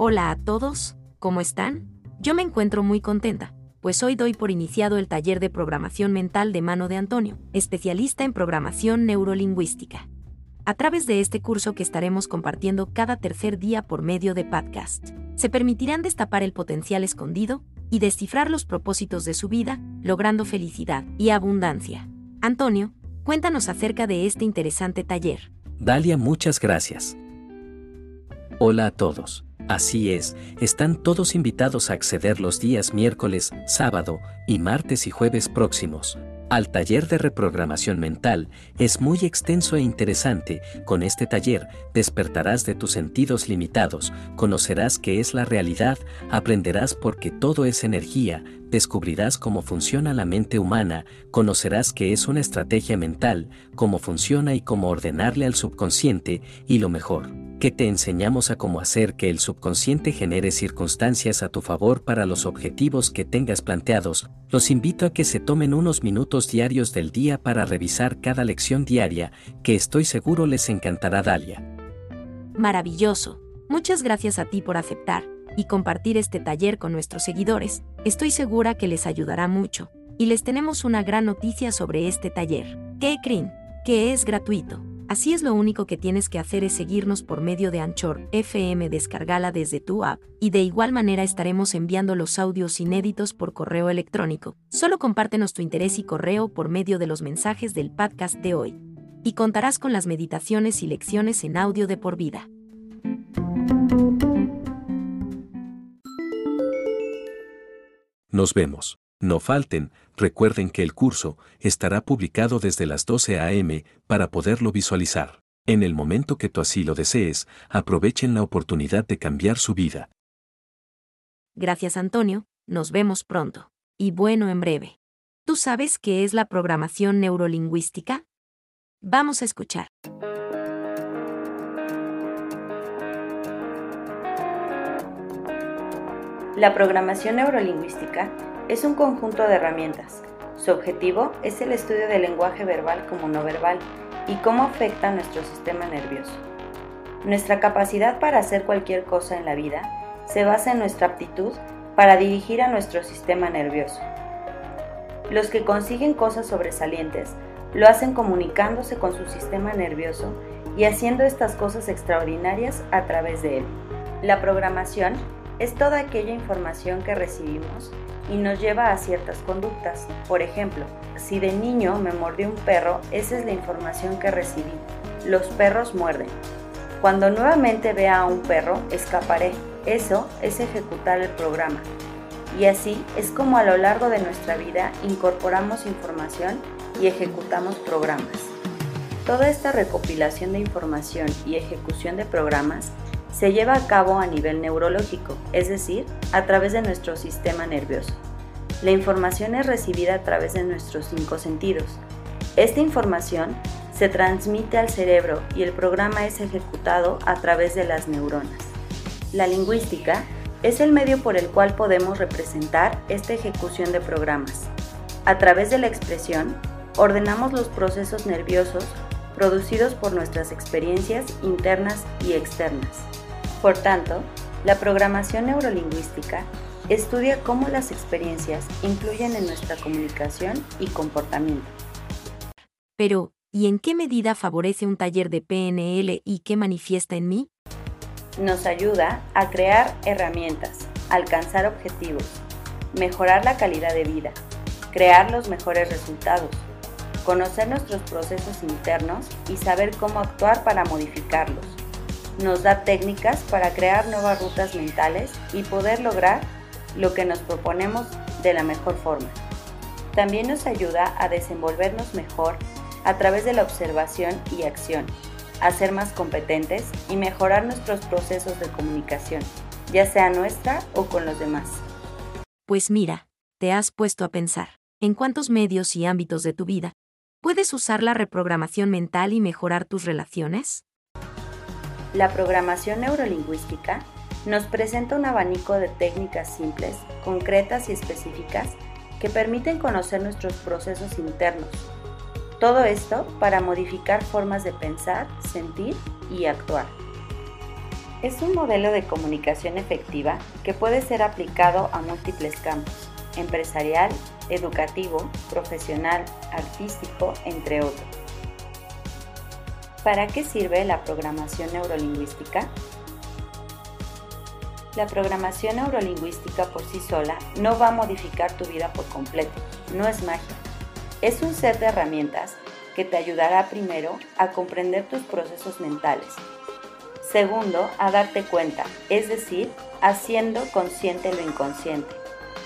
Hola a todos, ¿cómo están? Yo me encuentro muy contenta, pues hoy doy por iniciado el taller de programación mental de mano de Antonio, especialista en programación neurolingüística. A través de este curso que estaremos compartiendo cada tercer día por medio de podcast, se permitirán destapar el potencial escondido y descifrar los propósitos de su vida, logrando felicidad y abundancia. Antonio, cuéntanos acerca de este interesante taller. Dalia, muchas gracias. Hola a todos. Así es, están todos invitados a acceder los días miércoles, sábado y martes y jueves próximos. Al taller de reprogramación mental es muy extenso e interesante. Con este taller despertarás de tus sentidos limitados, conocerás qué es la realidad, aprenderás porque todo es energía, descubrirás cómo funciona la mente humana, conocerás qué es una estrategia mental, cómo funciona y cómo ordenarle al subconsciente, y lo mejor, que te enseñamos a cómo hacer que el subconsciente genere circunstancias a tu favor para los objetivos que tengas planteados, los invito a que se tomen unos minutos diarios del día para revisar cada lección diaria, que estoy seguro les encantará Dalia. Maravilloso. Muchas gracias a ti por aceptar y compartir este taller con nuestros seguidores. Estoy segura que les ayudará mucho. Y les tenemos una gran noticia sobre este taller. ¿Qué creen? Que es gratuito. Así es lo único que tienes que hacer es seguirnos por medio de Anchor FM, descargala desde tu app, y de igual manera estaremos enviando los audios inéditos por correo electrónico. Solo compártenos tu interés y correo por medio de los mensajes del podcast de hoy. Y contarás con las meditaciones y lecciones en audio de por vida. Nos vemos. No falten, recuerden que el curso estará publicado desde las 12 a.m. para poderlo visualizar. En el momento que tú así lo desees, aprovechen la oportunidad de cambiar su vida. Gracias Antonio, nos vemos pronto. Y bueno, en breve. ¿Tú sabes qué es la programación neurolingüística? Vamos a escuchar. La programación neurolingüística es un conjunto de herramientas. Su objetivo es el estudio del lenguaje verbal como no verbal y cómo afecta a nuestro sistema nervioso. Nuestra capacidad para hacer cualquier cosa en la vida se basa en nuestra aptitud para dirigir a nuestro sistema nervioso. Los que consiguen cosas sobresalientes lo hacen comunicándose con su sistema nervioso y haciendo estas cosas extraordinarias a través de él. La programación es toda aquella información que recibimos y nos lleva a ciertas conductas. Por ejemplo, si de niño me mordió un perro, esa es la información que recibí. Los perros muerden. Cuando nuevamente vea a un perro, escaparé. Eso es ejecutar el programa. Y así es como a lo largo de nuestra vida incorporamos información y ejecutamos programas. Toda esta recopilación de información y ejecución de programas se lleva a cabo a nivel neurológico, es decir, a través de nuestro sistema nervioso. La información es recibida a través de nuestros cinco sentidos. Esta información se transmite al cerebro y el programa es ejecutado a través de las neuronas. La lingüística es el medio por el cual podemos representar esta ejecución de programas. A través de la expresión, ordenamos los procesos nerviosos producidos por nuestras experiencias internas y externas. Por tanto, la programación neurolingüística estudia cómo las experiencias influyen en nuestra comunicación y comportamiento. Pero, ¿y en qué medida favorece un taller de PNL y qué manifiesta en mí? Nos ayuda a crear herramientas, alcanzar objetivos, mejorar la calidad de vida, crear los mejores resultados, conocer nuestros procesos internos y saber cómo actuar para modificarlos nos da técnicas para crear nuevas rutas mentales y poder lograr lo que nos proponemos de la mejor forma. También nos ayuda a desenvolvernos mejor a través de la observación y acción, a ser más competentes y mejorar nuestros procesos de comunicación, ya sea nuestra o con los demás. Pues mira, te has puesto a pensar, ¿en cuántos medios y ámbitos de tu vida puedes usar la reprogramación mental y mejorar tus relaciones? La programación neurolingüística nos presenta un abanico de técnicas simples, concretas y específicas que permiten conocer nuestros procesos internos. Todo esto para modificar formas de pensar, sentir y actuar. Es un modelo de comunicación efectiva que puede ser aplicado a múltiples campos, empresarial, educativo, profesional, artístico, entre otros. ¿Para qué sirve la programación neurolingüística? La programación neurolingüística por sí sola no va a modificar tu vida por completo, no es magia. Es un set de herramientas que te ayudará primero a comprender tus procesos mentales. Segundo, a darte cuenta, es decir, haciendo consciente lo inconsciente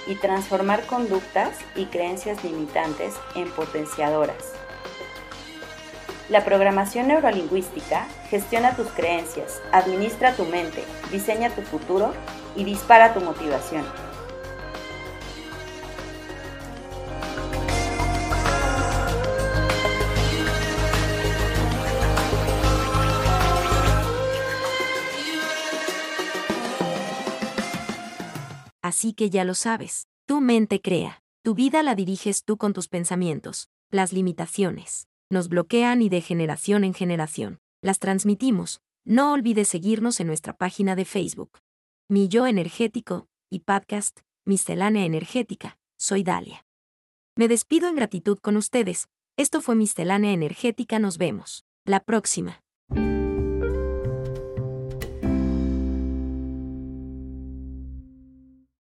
y transformar conductas y creencias limitantes en potenciadoras. La programación neurolingüística gestiona tus creencias, administra tu mente, diseña tu futuro y dispara tu motivación. Así que ya lo sabes, tu mente crea, tu vida la diriges tú con tus pensamientos, las limitaciones nos bloquean y de generación en generación. Las transmitimos. No olvides seguirnos en nuestra página de Facebook. Mi Yo Energético y podcast, Miscelánea Energética. Soy Dalia. Me despido en gratitud con ustedes. Esto fue Miscelánea Energética. Nos vemos. La próxima.